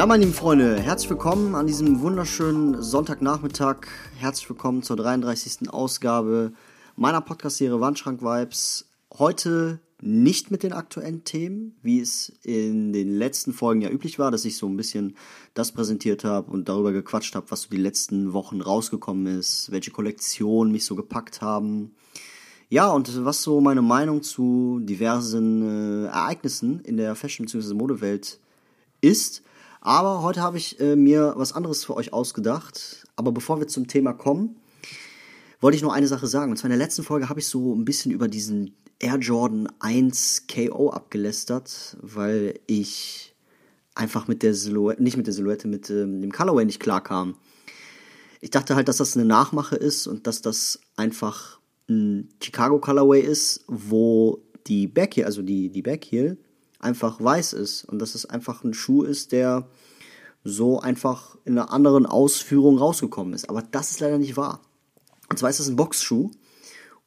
Ja, meine lieben Freunde, herzlich willkommen an diesem wunderschönen Sonntagnachmittag. Herzlich willkommen zur 33. Ausgabe meiner Podcast-Serie Wandschrank Vibes. Heute nicht mit den aktuellen Themen, wie es in den letzten Folgen ja üblich war, dass ich so ein bisschen das präsentiert habe und darüber gequatscht habe, was so die letzten Wochen rausgekommen ist, welche Kollektionen mich so gepackt haben. Ja, und was so meine Meinung zu diversen äh, Ereignissen in der Fashion- bzw. Modewelt ist. Aber heute habe ich äh, mir was anderes für euch ausgedacht. Aber bevor wir zum Thema kommen, wollte ich nur eine Sache sagen. Und zwar in der letzten Folge habe ich so ein bisschen über diesen Air Jordan 1 KO abgelästert, weil ich einfach mit der Silhouette, nicht mit der Silhouette, mit ähm, dem Colorway nicht klarkam. Ich dachte halt, dass das eine Nachmache ist und dass das einfach ein Chicago Colorway ist, wo die Backheel, also die, die Backheel, einfach weiß ist und dass es einfach ein Schuh ist, der so einfach in einer anderen Ausführung rausgekommen ist. Aber das ist leider nicht wahr. Und zwar ist das ein Boxschuh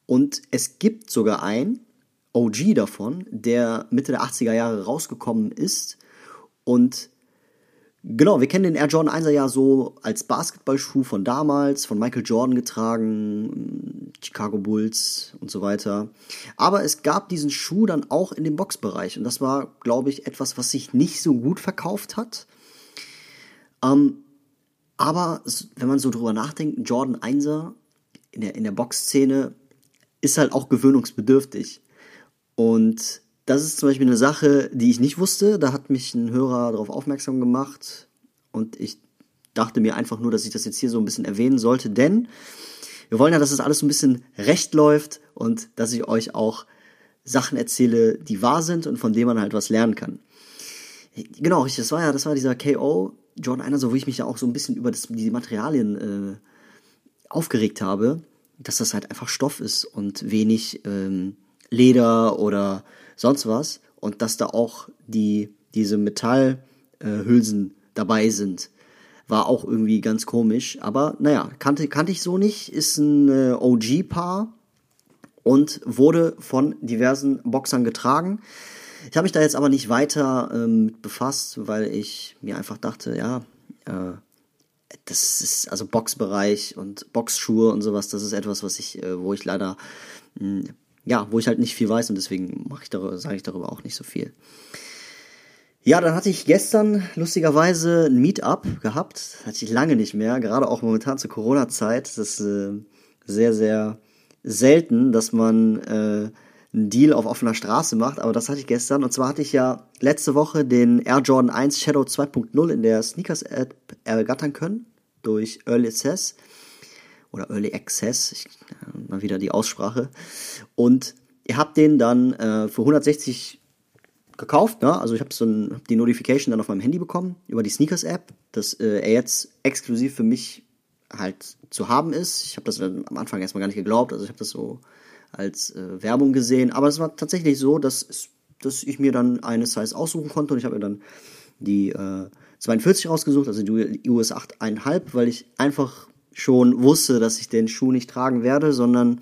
und es gibt sogar einen OG davon, der Mitte der 80er Jahre rausgekommen ist und Genau, wir kennen den Air Jordan 1er ja so als Basketballschuh von damals, von Michael Jordan getragen, Chicago Bulls und so weiter. Aber es gab diesen Schuh dann auch in dem Boxbereich und das war, glaube ich, etwas, was sich nicht so gut verkauft hat. Ähm, aber wenn man so drüber nachdenkt, Jordan 1er in der, in der Boxszene ist halt auch gewöhnungsbedürftig. Und das ist zum Beispiel eine Sache, die ich nicht wusste. Da hat mich ein Hörer darauf aufmerksam gemacht und ich dachte mir einfach nur, dass ich das jetzt hier so ein bisschen erwähnen sollte, denn wir wollen ja, dass es das alles so ein bisschen recht läuft und dass ich euch auch Sachen erzähle, die wahr sind und von denen man halt was lernen kann. Genau, das war ja, das war dieser KO Jordan 1, so wo ich mich ja auch so ein bisschen über das, die Materialien äh, aufgeregt habe, dass das halt einfach Stoff ist und wenig ähm, Leder oder sonst was und dass da auch die diese Metallhülsen äh, dabei sind. War auch irgendwie ganz komisch, aber naja, kannte, kannte ich so nicht, ist ein äh, OG-Paar und wurde von diversen Boxern getragen. Ich habe mich da jetzt aber nicht weiter ähm, mit befasst, weil ich mir einfach dachte, ja, äh, das ist also Boxbereich und Boxschuhe und sowas, das ist etwas, was ich, äh, wo ich leider, mh, hm, ja, wo ich halt nicht viel weiß und deswegen mache ich darüber, sage ich darüber auch nicht so viel. Ja, dann hatte ich gestern lustigerweise ein Meetup gehabt. Hatte ich lange nicht mehr, gerade auch momentan zur Corona-Zeit. Das ist äh, sehr, sehr selten, dass man äh, einen Deal auf offener Straße macht, aber das hatte ich gestern. Und zwar hatte ich ja letzte Woche den Air Jordan 1 Shadow 2.0 in der Sneakers-App ergattern können durch Early Access oder Early Access, ich, äh, mal wieder die Aussprache. Und ihr habt den dann äh, für 160 gekauft, ne? Also ich habe so ein, die Notification dann auf meinem Handy bekommen über die Sneakers App, dass äh, er jetzt exklusiv für mich halt zu haben ist. Ich habe das am Anfang erstmal gar nicht geglaubt, also ich habe das so als äh, Werbung gesehen, aber es war tatsächlich so, dass, dass ich mir dann eine Size aussuchen konnte und ich habe mir dann die äh, 42 rausgesucht, also die US 8,5, weil ich einfach schon wusste, dass ich den Schuh nicht tragen werde, sondern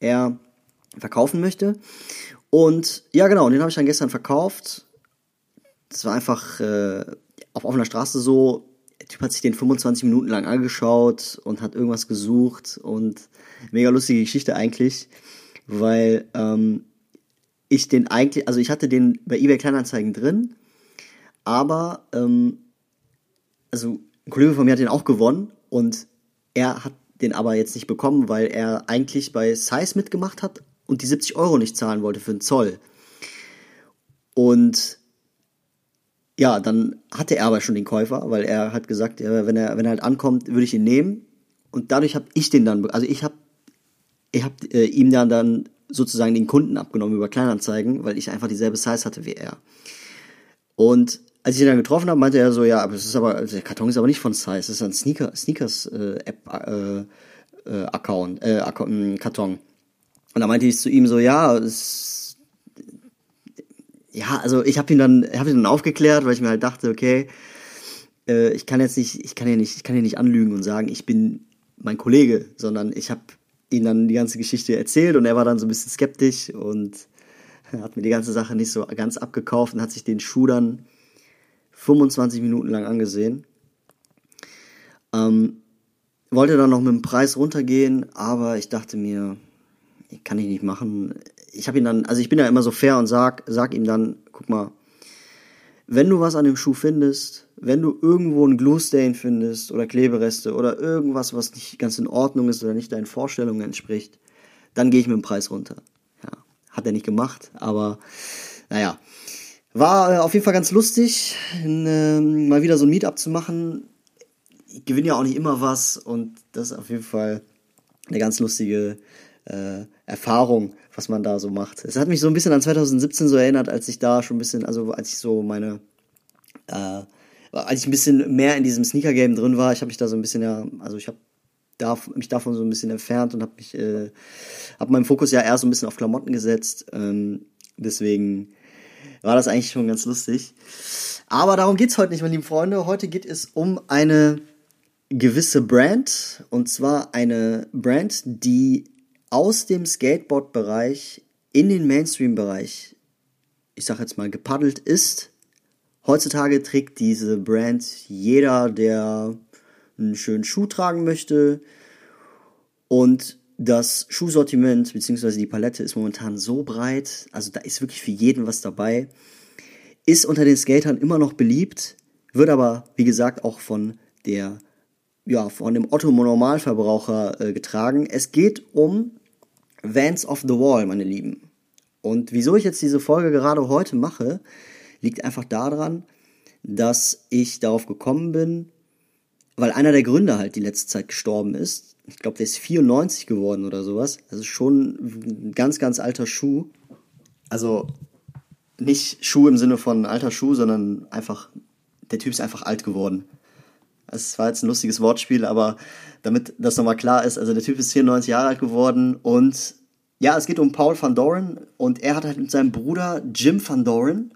er verkaufen möchte. Und ja, genau, den habe ich dann gestern verkauft. Das war einfach äh, auf offener Straße so. Der Typ hat sich den 25 Minuten lang angeschaut und hat irgendwas gesucht und mega lustige Geschichte eigentlich, weil ähm, ich den eigentlich, also ich hatte den bei eBay Kleinanzeigen drin, aber ähm, also ein Kollege von mir hat den auch gewonnen und er hat den aber jetzt nicht bekommen, weil er eigentlich bei Size mitgemacht hat, und die 70 Euro nicht zahlen wollte für den Zoll. Und ja, dann hatte er aber schon den Käufer, weil er hat gesagt, wenn er wenn er halt ankommt, würde ich ihn nehmen. Und dadurch habe ich den dann, also ich habe ich hab, äh, ihm dann dann sozusagen den Kunden abgenommen über Kleinanzeigen, weil ich einfach dieselbe Size hatte wie er. Und als ich ihn dann getroffen habe, meinte er so, ja, aber es ist aber, der Karton ist aber nicht von Size, es ist ein Sneaker, Sneakers äh, App, äh, äh, Account, äh, Account, Karton. Und da meinte ich zu ihm so, ja, es, ja, also ich habe ihn dann, habe ihn dann aufgeklärt, weil ich mir halt dachte, okay, äh, ich kann jetzt nicht, ich kann hier nicht, ich kann hier nicht anlügen und sagen, ich bin mein Kollege, sondern ich habe ihm dann die ganze Geschichte erzählt und er war dann so ein bisschen skeptisch und hat mir die ganze Sache nicht so ganz abgekauft und hat sich den Schuh dann 25 Minuten lang angesehen. Ähm, wollte dann noch mit dem Preis runtergehen, aber ich dachte mir, kann ich nicht machen. Ich habe ihn dann, also ich bin ja immer so fair und sag, sag ihm dann, guck mal, wenn du was an dem Schuh findest, wenn du irgendwo einen Glue Stain findest oder Klebereste oder irgendwas, was nicht ganz in Ordnung ist oder nicht deinen Vorstellungen entspricht, dann gehe ich mit dem Preis runter. Ja, hat er nicht gemacht, aber naja. War äh, auf jeden Fall ganz lustig, äh, mal wieder so ein Meetup zu machen. Ich gewinne ja auch nicht immer was und das ist auf jeden Fall eine ganz lustige äh, Erfahrung, was man da so macht. Es hat mich so ein bisschen an 2017 so erinnert, als ich da schon ein bisschen, also als ich so meine, äh, als ich ein bisschen mehr in diesem Sneaker-Game drin war, ich habe mich da so ein bisschen ja, also ich habe da, mich davon so ein bisschen entfernt und habe mich, äh, habe meinen Fokus ja eher so ein bisschen auf Klamotten gesetzt. Ähm, deswegen war das eigentlich schon ganz lustig. Aber darum geht's heute nicht, meine lieben Freunde. Heute geht es um eine gewisse Brand. Und zwar eine Brand, die aus dem Skateboard-Bereich in den Mainstream-Bereich, ich sag jetzt mal, gepaddelt ist. Heutzutage trägt diese Brand jeder, der einen schönen Schuh tragen möchte. Und das Schuhsortiment bzw. die Palette ist momentan so breit, also da ist wirklich für jeden was dabei. Ist unter den Skatern immer noch beliebt, wird aber, wie gesagt, auch von der ja, von dem Otto Normalverbraucher äh, getragen. Es geht um Vans of the Wall, meine Lieben. Und wieso ich jetzt diese Folge gerade heute mache, liegt einfach daran, dass ich darauf gekommen bin, weil einer der Gründer halt die letzte Zeit gestorben ist. Ich glaube, der ist 94 geworden oder sowas. Ist schon ein ganz, ganz alter Schuh. Also nicht Schuh im Sinne von alter Schuh, sondern einfach, der Typ ist einfach alt geworden. Es war jetzt ein lustiges Wortspiel, aber damit das nochmal klar ist, also der Typ ist 94 Jahre alt geworden und ja, es geht um Paul van Doren und er hat halt mit seinem Bruder Jim van Doren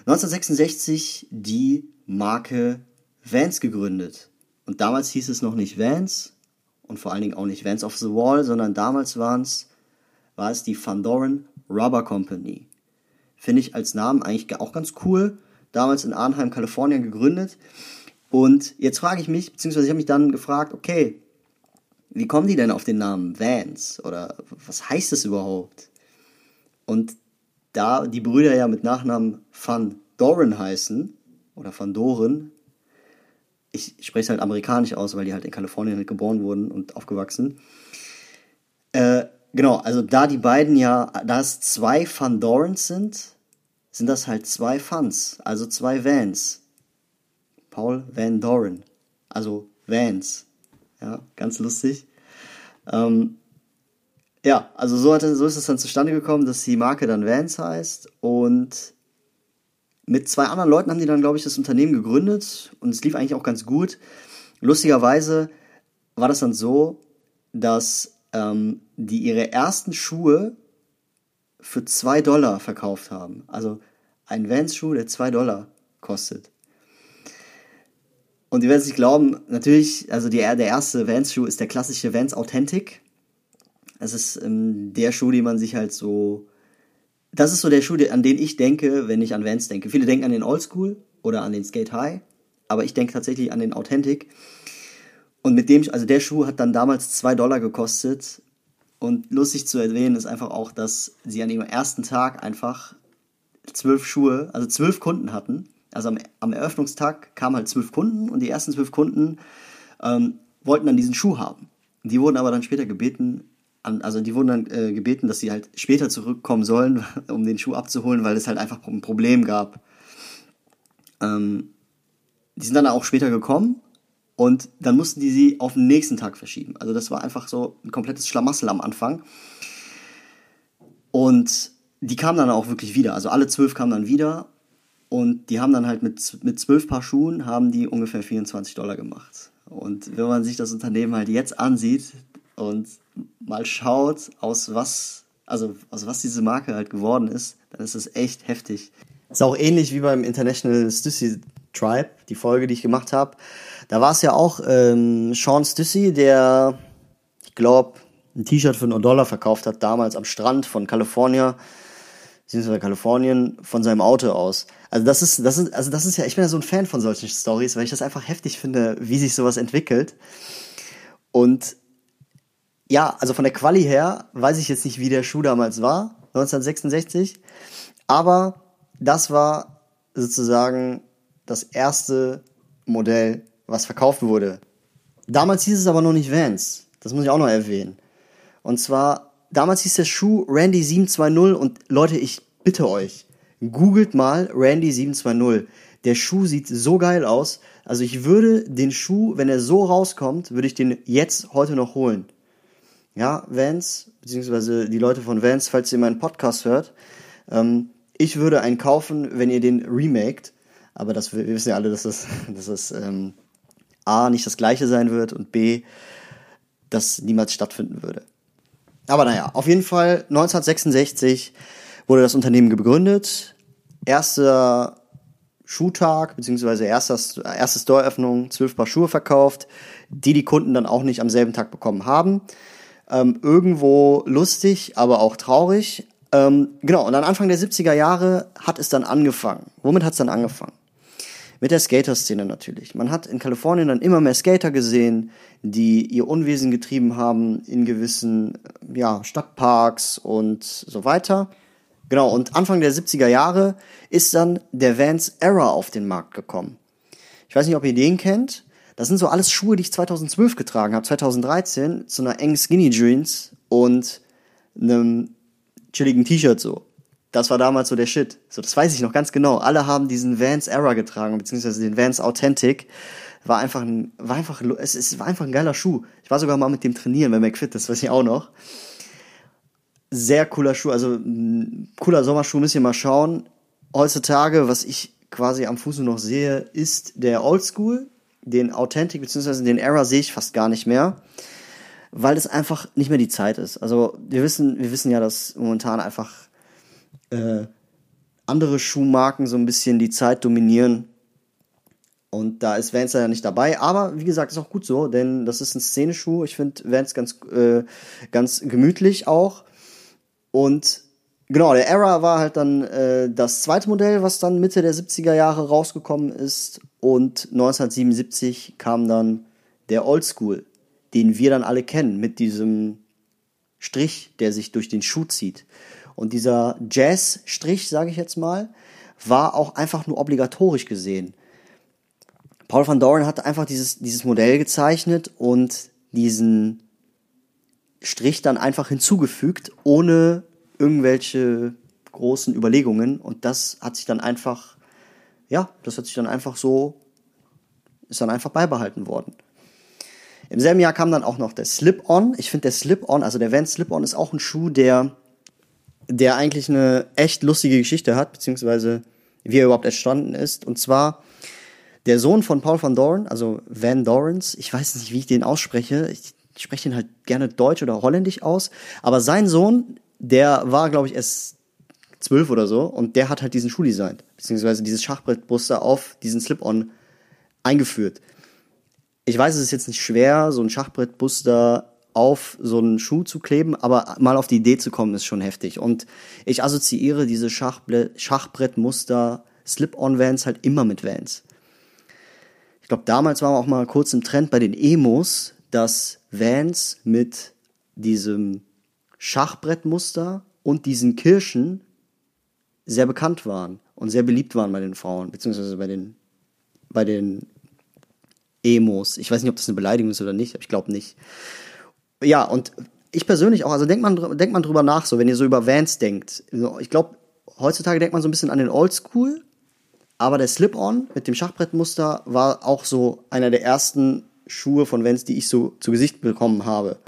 1966 die Marke Vans gegründet. Und damals hieß es noch nicht Vans und vor allen Dingen auch nicht Vans of the Wall, sondern damals waren's, war es die Van Doren Rubber Company. Finde ich als Namen eigentlich auch ganz cool. Damals in Arnheim, Kalifornien gegründet. Und jetzt frage ich mich, beziehungsweise ich habe mich dann gefragt, okay, wie kommen die denn auf den Namen Vans? Oder was heißt das überhaupt? Und da die Brüder ja mit Nachnamen Van Doren heißen, oder Van Doren, ich spreche es halt amerikanisch aus, weil die halt in Kalifornien halt geboren wurden und aufgewachsen. Äh, genau, also da die beiden ja, da es zwei Van Dorens sind, sind das halt zwei Fans, also zwei Vans. Paul Van Doren. Also Vans. Ja, ganz lustig. Ähm, ja, also so, hat, so ist es dann zustande gekommen, dass die Marke dann Vans heißt und mit zwei anderen Leuten haben die dann, glaube ich, das Unternehmen gegründet und es lief eigentlich auch ganz gut. Lustigerweise war das dann so, dass ähm, die ihre ersten Schuhe für zwei Dollar verkauft haben. Also ein Vans-Schuh, der zwei Dollar kostet. Und ihr werdet es nicht glauben, natürlich, also die, der erste Vans-Schuh ist der klassische Vans Authentic. Das ist ähm, der Schuh, den man sich halt so. Das ist so der Schuh, an den ich denke, wenn ich an Vans denke. Viele denken an den Oldschool oder an den Skate High, aber ich denke tatsächlich an den Authentic. Und mit dem, also der Schuh hat dann damals 2 Dollar gekostet. Und lustig zu erwähnen ist einfach auch, dass sie an ihrem ersten Tag einfach zwölf Schuhe, also zwölf Kunden hatten also am, am Eröffnungstag kamen halt zwölf Kunden und die ersten zwölf Kunden ähm, wollten dann diesen Schuh haben. Die wurden aber dann später gebeten, also die wurden dann äh, gebeten, dass sie halt später zurückkommen sollen, um den Schuh abzuholen, weil es halt einfach ein Problem gab. Ähm, die sind dann auch später gekommen und dann mussten die sie auf den nächsten Tag verschieben. Also das war einfach so ein komplettes Schlamassel am Anfang. Und die kamen dann auch wirklich wieder. Also alle zwölf kamen dann wieder und die haben dann halt mit, mit zwölf Paar Schuhen haben die ungefähr 24 Dollar gemacht. Und wenn man sich das Unternehmen halt jetzt ansieht, und mal schaut, aus was, also aus was diese Marke halt geworden ist, dann ist es echt heftig. Ist auch ähnlich wie beim International Stussy Tribe, die Folge, die ich gemacht habe. Da war es ja auch ähm, Sean Stussy, der, ich glaube, ein T-Shirt für einen Dollar verkauft hat, damals am Strand von Kalifornien, beziehungsweise Kalifornien, von seinem Auto aus. Also das ist, das ist, also das ist ja, ich bin ja so ein Fan von solchen Stories, weil ich das einfach heftig finde, wie sich sowas entwickelt. Und ja, also von der Quali her weiß ich jetzt nicht, wie der Schuh damals war, 1966. Aber das war sozusagen das erste Modell, was verkauft wurde. Damals hieß es aber noch nicht Vans. Das muss ich auch noch erwähnen. Und zwar, damals hieß der Schuh Randy 720 und Leute, ich bitte euch, googelt mal Randy 720. Der Schuh sieht so geil aus. Also ich würde den Schuh, wenn er so rauskommt, würde ich den jetzt heute noch holen. Ja, Vans, beziehungsweise die Leute von Vans, falls ihr meinen Podcast hört, ähm, ich würde einen kaufen, wenn ihr den remaked. Aber das, wir wissen ja alle, dass das, dass das ähm, A nicht das gleiche sein wird und B, das niemals stattfinden würde. Aber naja, auf jeden Fall 1966 wurde das Unternehmen gegründet. Erster Schuhtag, beziehungsweise erste, erste Storeöffnung, zwölf Paar Schuhe verkauft, die die Kunden dann auch nicht am selben Tag bekommen haben. Ähm, irgendwo lustig, aber auch traurig. Ähm, genau, und dann Anfang der 70er Jahre hat es dann angefangen. Womit hat es dann angefangen? Mit der Skater-Szene natürlich. Man hat in Kalifornien dann immer mehr Skater gesehen, die ihr Unwesen getrieben haben in gewissen ja, Stadtparks und so weiter. Genau, und Anfang der 70er Jahre ist dann der Vans Era auf den Markt gekommen. Ich weiß nicht, ob ihr den kennt. Das sind so alles Schuhe, die ich 2012 getragen habe, 2013, zu einer engen Skinny Jeans und einem chilligen T-Shirt so. Das war damals so der Shit. So, das weiß ich noch ganz genau. Alle haben diesen Vans Era getragen, beziehungsweise den Vans Authentic. War einfach ein, war einfach, es, es war einfach ein geiler Schuh. Ich war sogar mal mit dem trainieren bei McFit, das weiß ich auch noch sehr cooler Schuh, also cooler Sommerschuh, müsst ihr mal schauen. Heutzutage, was ich quasi am Fuß noch sehe, ist der Oldschool. Den Authentic bzw. den Era sehe ich fast gar nicht mehr, weil es einfach nicht mehr die Zeit ist. Also wir wissen, wir wissen ja, dass momentan einfach äh, andere Schuhmarken so ein bisschen die Zeit dominieren. Und da ist Vans ja nicht dabei. Aber wie gesagt, ist auch gut so, denn das ist ein Szeneschuh. Ich finde Vans ganz, äh, ganz gemütlich auch. Und genau, der Era war halt dann äh, das zweite Modell, was dann Mitte der 70er Jahre rausgekommen ist. Und 1977 kam dann der Oldschool, den wir dann alle kennen, mit diesem Strich, der sich durch den Schuh zieht. Und dieser Jazz-Strich, sage ich jetzt mal, war auch einfach nur obligatorisch gesehen. Paul van Doren hat einfach dieses, dieses Modell gezeichnet und diesen Strich dann einfach hinzugefügt, ohne irgendwelche großen Überlegungen. Und das hat sich dann einfach, ja, das hat sich dann einfach so, ist dann einfach beibehalten worden. Im selben Jahr kam dann auch noch der Slip-On. Ich finde der Slip-On, also der Vans Slip-On ist auch ein Schuh, der, der eigentlich eine echt lustige Geschichte hat, beziehungsweise wie er überhaupt entstanden ist. Und zwar der Sohn von Paul van Doren, also Van Dorens, ich weiß nicht, wie ich den ausspreche. Ich ich spreche ihn halt gerne deutsch oder holländisch aus, aber sein Sohn, der war, glaube ich, erst zwölf oder so und der hat halt diesen Schuh designt, beziehungsweise dieses Schachbrettmuster auf diesen Slip-On eingeführt. Ich weiß, es ist jetzt nicht schwer, so ein Schachbrettmuster auf so einen Schuh zu kleben, aber mal auf die Idee zu kommen, ist schon heftig. Und ich assoziiere diese Schachbrettmuster Slip-on-Vans halt immer mit Vans. Ich glaube, damals wir auch mal kurz im Trend bei den Emos, dass Vans mit diesem Schachbrettmuster und diesen Kirschen sehr bekannt waren und sehr beliebt waren bei den Frauen, beziehungsweise bei den, bei den Emos. Ich weiß nicht, ob das eine Beleidigung ist oder nicht, aber ich glaube nicht. Ja, und ich persönlich auch, also denkt man, denkt man drüber nach, so, wenn ihr so über Vans denkt. Ich glaube, heutzutage denkt man so ein bisschen an den Oldschool, aber der Slip-On mit dem Schachbrettmuster war auch so einer der ersten Schuhe von Vans, die ich so zu Gesicht bekommen habe.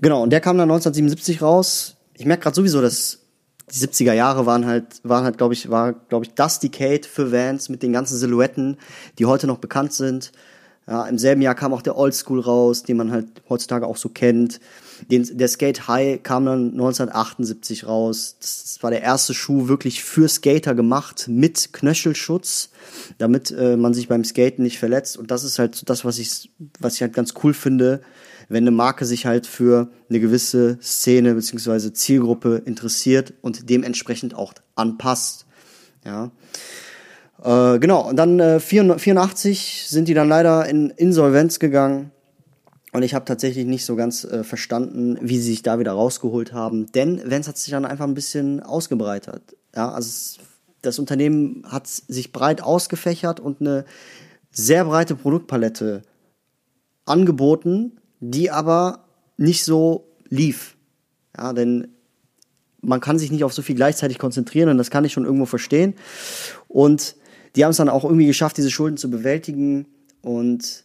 Genau, und der kam dann 1977 raus. Ich merke gerade sowieso, dass die 70er Jahre waren halt, waren halt, glaube ich, war, glaube ich, das Decade für Vans mit den ganzen Silhouetten, die heute noch bekannt sind. Ja, Im selben Jahr kam auch der Old School raus, den man halt heutzutage auch so kennt. Den, der Skate High kam dann 1978 raus. Das war der erste Schuh wirklich für Skater gemacht mit Knöchelschutz, damit äh, man sich beim Skaten nicht verletzt. Und das ist halt das, was ich, was ich halt ganz cool finde, wenn eine Marke sich halt für eine gewisse Szene beziehungsweise Zielgruppe interessiert und dementsprechend auch anpasst. Ja. Äh, genau, und dann äh, 84 sind die dann leider in Insolvenz gegangen. Und ich habe tatsächlich nicht so ganz äh, verstanden, wie sie sich da wieder rausgeholt haben. Denn Vans hat sich dann einfach ein bisschen ausgebreitet. Ja, also das Unternehmen hat sich breit ausgefächert und eine sehr breite Produktpalette angeboten, die aber nicht so lief. Ja, denn man kann sich nicht auf so viel gleichzeitig konzentrieren und das kann ich schon irgendwo verstehen. Und die haben es dann auch irgendwie geschafft, diese Schulden zu bewältigen. Und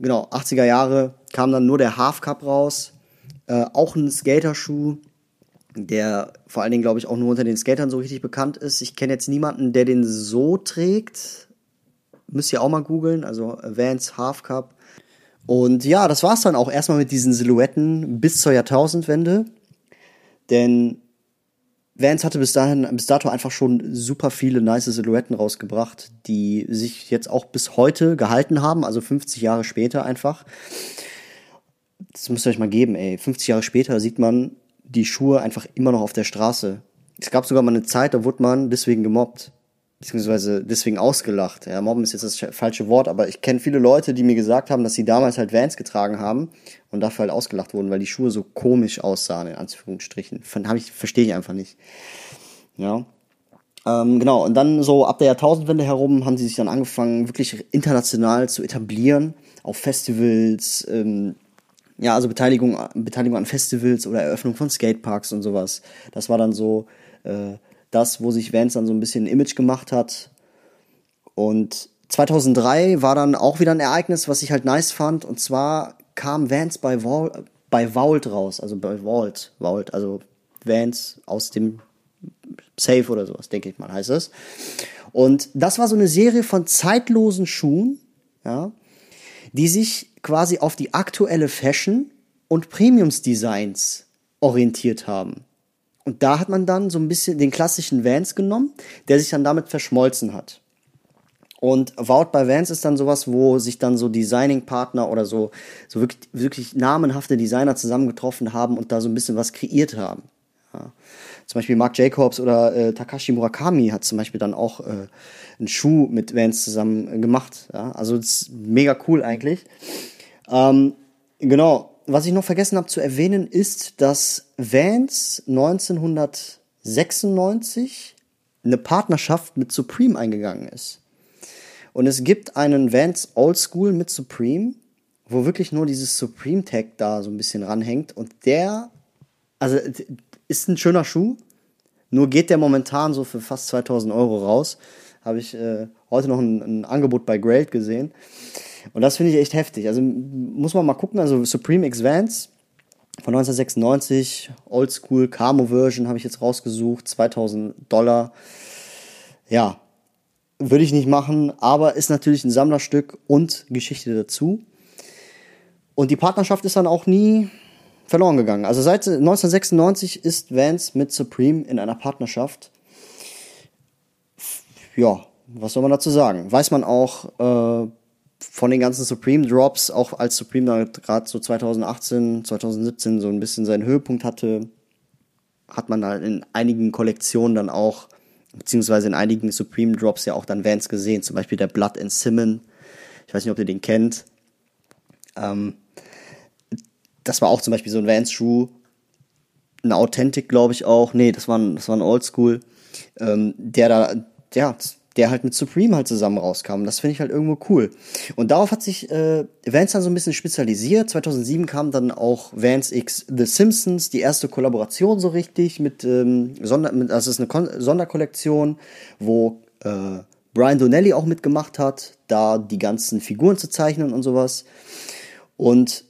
genau, 80er Jahre kam dann nur der Half Cup raus. Äh, auch ein Skaterschuh, der vor allen Dingen, glaube ich, auch nur unter den Skatern so richtig bekannt ist. Ich kenne jetzt niemanden, der den so trägt. Müsst ihr auch mal googeln, also Vans Half Cup. Und ja, das war's dann auch erstmal mit diesen Silhouetten bis zur Jahrtausendwende. Denn Vans hatte bis dahin, bis dato einfach schon super viele nice Silhouetten rausgebracht, die sich jetzt auch bis heute gehalten haben, also 50 Jahre später einfach. Das müsst ihr euch mal geben, ey. 50 Jahre später sieht man die Schuhe einfach immer noch auf der Straße. Es gab sogar mal eine Zeit, da wurde man deswegen gemobbt beziehungsweise deswegen ausgelacht. Ja, mobben ist jetzt das falsche Wort, aber ich kenne viele Leute, die mir gesagt haben, dass sie damals halt Vans getragen haben und dafür halt ausgelacht wurden, weil die Schuhe so komisch aussahen, in Anführungsstrichen. Hab ich, verstehe ich einfach nicht. Ja. Ähm, genau, und dann so ab der Jahrtausendwende herum haben sie sich dann angefangen, wirklich international zu etablieren, auf Festivals, ähm, ja, also Beteiligung, Beteiligung an Festivals oder Eröffnung von Skateparks und sowas. Das war dann so, äh, das, wo sich Vans dann so ein bisschen ein Image gemacht hat. Und 2003 war dann auch wieder ein Ereignis, was ich halt nice fand. Und zwar kam Vans bei, Vault, bei Vault raus, also bei Vault, Vault, also Vans aus dem Safe oder sowas, denke ich mal, heißt es. Und das war so eine Serie von zeitlosen Schuhen, ja, die sich quasi auf die aktuelle Fashion und Premiums-Designs orientiert haben. Und da hat man dann so ein bisschen den klassischen Vans genommen, der sich dann damit verschmolzen hat. Und Wout bei Vans ist dann sowas, wo sich dann so Designing-Partner oder so, so wirklich, wirklich namenhafte Designer zusammengetroffen haben und da so ein bisschen was kreiert haben. Ja. Zum Beispiel Marc Jacobs oder äh, Takashi Murakami hat zum Beispiel dann auch äh, einen Schuh mit Vans zusammen gemacht. Ja. Also das ist mega cool eigentlich. Ähm, genau, was ich noch vergessen habe zu erwähnen, ist, dass Vans 1996 eine Partnerschaft mit Supreme eingegangen ist. Und es gibt einen Vans Old School mit Supreme, wo wirklich nur dieses Supreme Tag da so ein bisschen ranhängt. Und der, also ist ein schöner Schuh, nur geht der momentan so für fast 2000 Euro raus. Habe ich äh, heute noch ein, ein Angebot bei Grailed gesehen. Und das finde ich echt heftig. Also muss man mal gucken. Also Supreme X Vans von 1996, Oldschool Camo Version habe ich jetzt rausgesucht, 2000 Dollar. Ja, würde ich nicht machen, aber ist natürlich ein Sammlerstück und Geschichte dazu. Und die Partnerschaft ist dann auch nie verloren gegangen. Also seit 1996 ist Vans mit Supreme in einer Partnerschaft. Ja, was soll man dazu sagen? Weiß man auch, äh, von den ganzen Supreme Drops, auch als Supreme da gerade so 2018, 2017 so ein bisschen seinen Höhepunkt hatte, hat man halt in einigen Kollektionen dann auch, beziehungsweise in einigen Supreme Drops ja auch dann Vans gesehen, zum Beispiel der Blood and Simon. Ich weiß nicht, ob ihr den kennt. Ähm, das war auch zum Beispiel so ein Vans-Schuh. Ein Authentic, glaube ich auch. Nee, das war ein, das war ein Oldschool. Ähm, der da, ja, der halt mit Supreme halt zusammen rauskam. Das finde ich halt irgendwo cool. Und darauf hat sich äh, Vans dann so ein bisschen spezialisiert. 2007 kam dann auch Vans X The Simpsons, die erste Kollaboration so richtig mit, ähm, Sonder, mit also es ist eine Kon Sonderkollektion, wo äh, Brian Donnelly auch mitgemacht hat, da die ganzen Figuren zu zeichnen und sowas. Und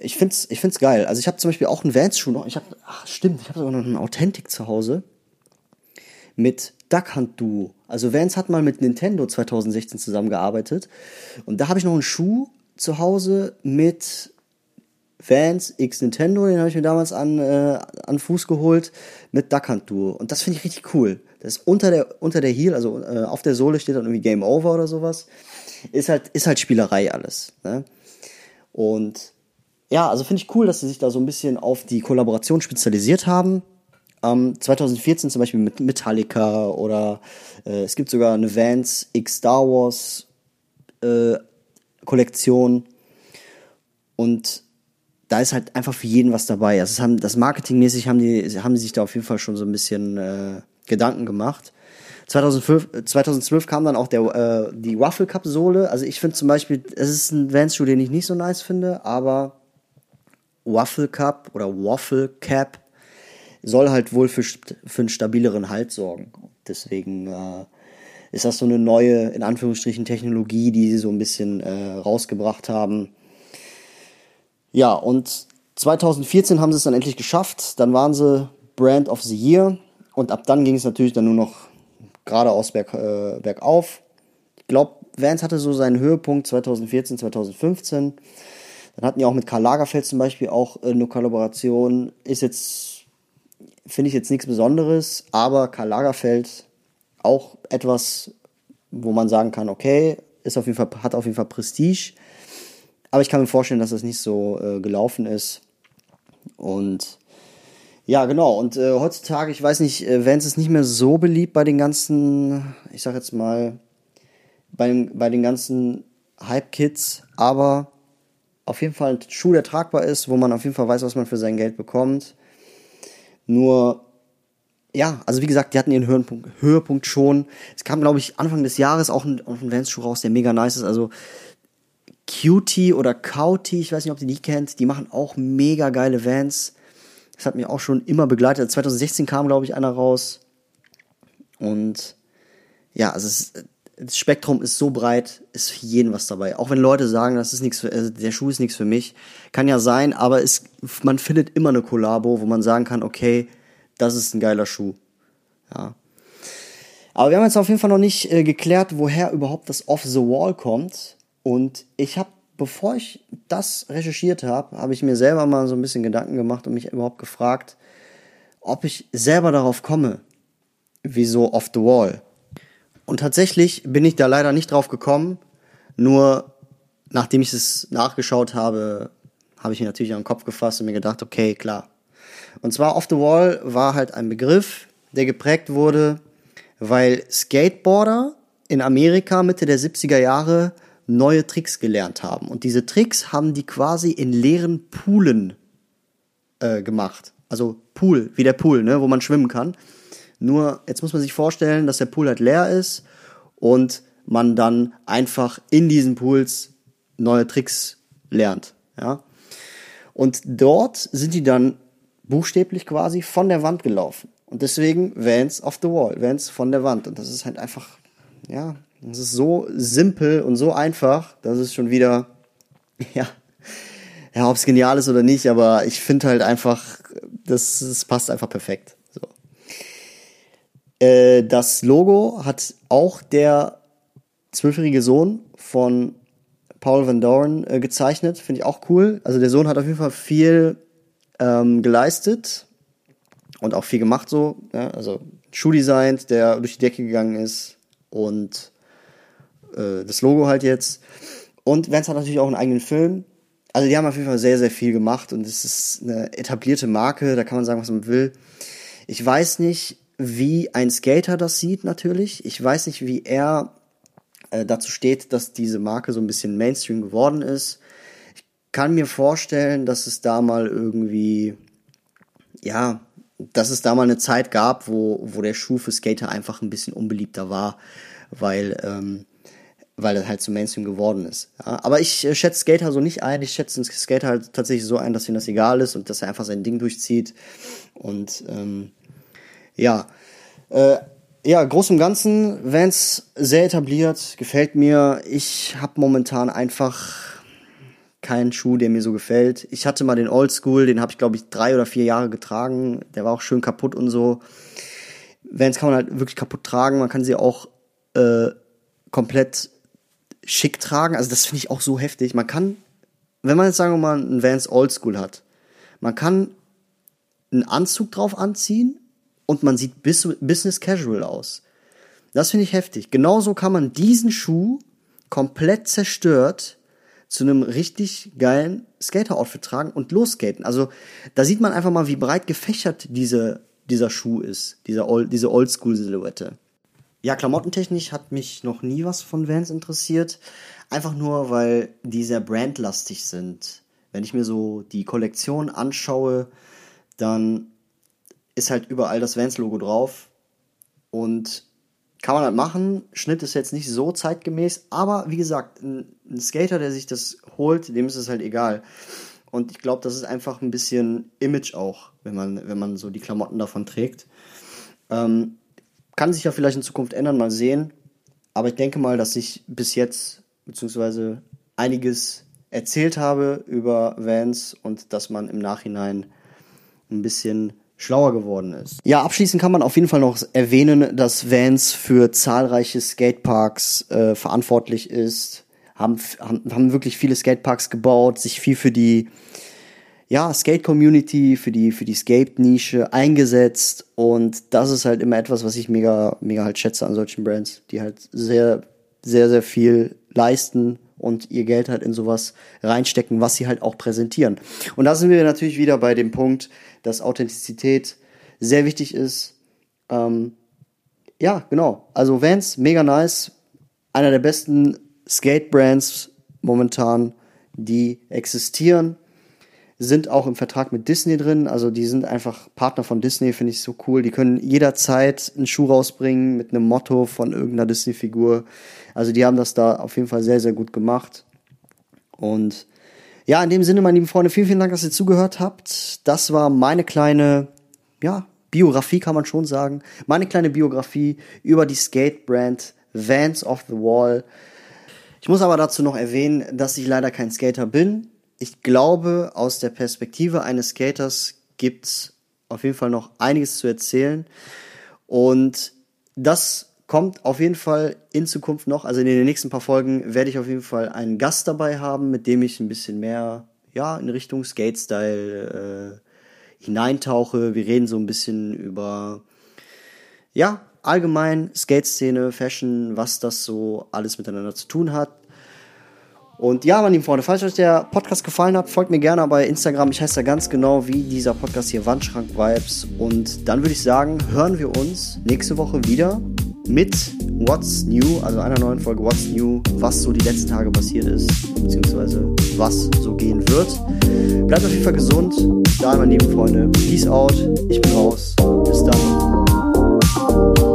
ich find's, ich find's geil. Also ich habe zum Beispiel auch einen Vans-Schuh noch. Ich habe, ach stimmt, ich habe sogar noch einen Authentic zu Hause mit Duck Hunt Duo. Also Vans hat mal mit Nintendo 2016 zusammengearbeitet und da habe ich noch einen Schuh zu Hause mit Vans X Nintendo, den habe ich mir damals an, äh, an Fuß geholt mit Duck Hunt Duo und das finde ich richtig cool. Das ist unter der unter der Heel, also äh, auf der Sohle steht dann irgendwie Game Over oder sowas. Ist halt ist halt Spielerei alles. Ne? Und ja, also finde ich cool, dass sie sich da so ein bisschen auf die Kollaboration spezialisiert haben. Ähm, 2014 zum Beispiel mit Metallica oder äh, es gibt sogar eine Vans X Star Wars äh, Kollektion und da ist halt einfach für jeden was dabei. Also das, haben, das marketingmäßig haben die, haben die sich da auf jeden Fall schon so ein bisschen äh, Gedanken gemacht. 2005, 2012 kam dann auch der, äh, die Waffle Cup Sohle. Also ich finde zum Beispiel, es ist ein Vans Schuh, den ich nicht so nice finde, aber Waffle Cup oder Waffle Cap soll halt wohl für, für einen stabileren Halt sorgen. Deswegen äh, ist das so eine neue, in Anführungsstrichen, Technologie, die sie so ein bisschen äh, rausgebracht haben. Ja, und 2014 haben sie es dann endlich geschafft. Dann waren sie Brand of the Year. Und ab dann ging es natürlich dann nur noch geradeaus berg, äh, bergauf. Ich glaube, Vance hatte so seinen Höhepunkt 2014, 2015. Dann hatten die auch mit Karl Lagerfeld zum Beispiel auch äh, eine Kollaboration. Ist jetzt, finde ich jetzt nichts Besonderes, aber Karl Lagerfeld auch etwas, wo man sagen kann, okay, ist auf jeden Fall, hat auf jeden Fall Prestige. Aber ich kann mir vorstellen, dass das nicht so äh, gelaufen ist. Und ja, genau. Und äh, heutzutage, ich weiß nicht, äh, Vans ist nicht mehr so beliebt bei den ganzen, ich sag jetzt mal, bei, bei den ganzen Hype-Kids, aber auf jeden Fall ein Schuh, der tragbar ist, wo man auf jeden Fall weiß, was man für sein Geld bekommt. Nur, ja, also wie gesagt, die hatten ihren Höhepunkt, Höhepunkt schon. Es kam, glaube ich, Anfang des Jahres auch ein, ein Vans-Schuh raus, der mega nice ist. Also Cutie oder Cauty, ich weiß nicht, ob ihr die kennt, die machen auch mega geile Vans. Das hat mich auch schon immer begleitet. 2016 kam, glaube ich, einer raus. Und ja, also es ist das Spektrum ist so breit, ist für jeden was dabei. Auch wenn Leute sagen, das ist nichts also der Schuh ist nichts für mich, kann ja sein, aber es, man findet immer eine Kollabo, wo man sagen kann, okay, das ist ein geiler Schuh. Ja. Aber wir haben jetzt auf jeden Fall noch nicht äh, geklärt, woher überhaupt das Off the Wall kommt. Und ich habe, bevor ich das recherchiert habe, habe ich mir selber mal so ein bisschen Gedanken gemacht und mich überhaupt gefragt, ob ich selber darauf komme. Wieso Off the Wall? Und tatsächlich bin ich da leider nicht drauf gekommen. Nur nachdem ich es nachgeschaut habe, habe ich mir natürlich an den Kopf gefasst und mir gedacht, okay, klar. Und zwar Off the Wall war halt ein Begriff, der geprägt wurde, weil Skateboarder in Amerika Mitte der 70er Jahre neue Tricks gelernt haben. Und diese Tricks haben die quasi in leeren Poolen äh, gemacht. Also Pool, wie der Pool, ne, wo man schwimmen kann. Nur, jetzt muss man sich vorstellen, dass der Pool halt leer ist und man dann einfach in diesen Pools neue Tricks lernt. Ja? Und dort sind die dann buchstäblich quasi von der Wand gelaufen. Und deswegen Vans off the Wall, Vans von der Wand. Und das ist halt einfach, ja, das ist so simpel und so einfach, dass es schon wieder, ja, ja, ob es genial ist oder nicht, aber ich finde halt einfach, das, das passt einfach perfekt. Äh, das Logo hat auch der zwölfjährige Sohn von Paul Van Doren äh, gezeichnet. Finde ich auch cool. Also der Sohn hat auf jeden Fall viel ähm, geleistet und auch viel gemacht so. Ja? Also Schuhdesign, der durch die Decke gegangen ist und äh, das Logo halt jetzt. Und Vance hat natürlich auch einen eigenen Film. Also die haben auf jeden Fall sehr, sehr viel gemacht und es ist eine etablierte Marke, da kann man sagen, was man will. Ich weiß nicht, wie ein Skater das sieht natürlich. Ich weiß nicht, wie er äh, dazu steht, dass diese Marke so ein bisschen Mainstream geworden ist. Ich kann mir vorstellen, dass es da mal irgendwie, ja, dass es da mal eine Zeit gab, wo, wo der Schuh für Skater einfach ein bisschen unbeliebter war, weil, ähm, weil er halt so Mainstream geworden ist. Ja, aber ich äh, schätze Skater so nicht ein. Ich schätze Skater halt tatsächlich so ein, dass ihm das egal ist und dass er einfach sein Ding durchzieht. Und ähm, ja, äh, ja, groß und Ganzen, Vans sehr etabliert, gefällt mir. Ich habe momentan einfach keinen Schuh, der mir so gefällt. Ich hatte mal den Old School, den habe ich glaube ich drei oder vier Jahre getragen. Der war auch schön kaputt und so. Vans kann man halt wirklich kaputt tragen. Man kann sie auch äh, komplett schick tragen. Also das finde ich auch so heftig. Man kann, wenn man jetzt sagen wir mal einen Vans Oldschool hat, man kann einen Anzug drauf anziehen und man sieht Business Casual aus. Das finde ich heftig. Genauso kann man diesen Schuh komplett zerstört zu einem richtig geilen Skater-Outfit tragen und losskaten. Also da sieht man einfach mal, wie breit gefächert diese, dieser Schuh ist, dieser diese Oldschool-Silhouette. Ja, klamottentechnisch hat mich noch nie was von Vans interessiert. Einfach nur, weil die sehr brandlastig sind. Wenn ich mir so die Kollektion anschaue, dann ist halt überall das Vans-Logo drauf. Und kann man halt machen. Schnitt ist jetzt nicht so zeitgemäß, aber wie gesagt, ein, ein Skater, der sich das holt, dem ist es halt egal. Und ich glaube, das ist einfach ein bisschen Image auch, wenn man, wenn man so die Klamotten davon trägt. Ähm, kann sich ja vielleicht in Zukunft ändern, mal sehen. Aber ich denke mal, dass ich bis jetzt beziehungsweise einiges erzählt habe über Vans und dass man im Nachhinein ein bisschen schlauer geworden ist. Ja, abschließend kann man auf jeden Fall noch erwähnen, dass Vans für zahlreiche Skateparks äh, verantwortlich ist, haben, haben, haben wirklich viele Skateparks gebaut, sich viel für die ja, Skate-Community, für die, für die Skate-Nische eingesetzt. Und das ist halt immer etwas, was ich mega, mega halt schätze an solchen Brands, die halt sehr, sehr, sehr viel leisten und ihr Geld halt in sowas reinstecken, was sie halt auch präsentieren. Und da sind wir natürlich wieder bei dem Punkt, dass Authentizität sehr wichtig ist. Ähm, ja, genau. Also Vans, mega nice. Einer der besten Skate-Brands momentan, die existieren sind auch im Vertrag mit Disney drin. Also die sind einfach Partner von Disney, finde ich so cool. Die können jederzeit einen Schuh rausbringen mit einem Motto von irgendeiner Disney-Figur. Also die haben das da auf jeden Fall sehr, sehr gut gemacht. Und ja, in dem Sinne, meine lieben Freunde, vielen, vielen Dank, dass ihr zugehört habt. Das war meine kleine, ja, Biografie kann man schon sagen. Meine kleine Biografie über die Skate-Brand Vans of the Wall. Ich muss aber dazu noch erwähnen, dass ich leider kein Skater bin ich glaube, aus der Perspektive eines Skaters gibt's auf jeden Fall noch einiges zu erzählen. Und das kommt auf jeden Fall in Zukunft noch. Also in den nächsten paar Folgen werde ich auf jeden Fall einen Gast dabei haben, mit dem ich ein bisschen mehr ja, in Richtung Skate-Style äh, hineintauche. Wir reden so ein bisschen über ja, allgemein Skate-Szene, Fashion, was das so alles miteinander zu tun hat. Und ja, meine lieben Freunde, falls euch der Podcast gefallen hat, folgt mir gerne bei Instagram. Ich heiße da ganz genau wie dieser Podcast hier Wandschrank Vibes. Und dann würde ich sagen, hören wir uns nächste Woche wieder mit What's New, also einer neuen Folge What's New, was so die letzten Tage passiert ist, beziehungsweise was so gehen wird. Bleibt auf jeden Fall gesund. Da, meine lieben Freunde, Peace out. Ich bin raus. Bis dann.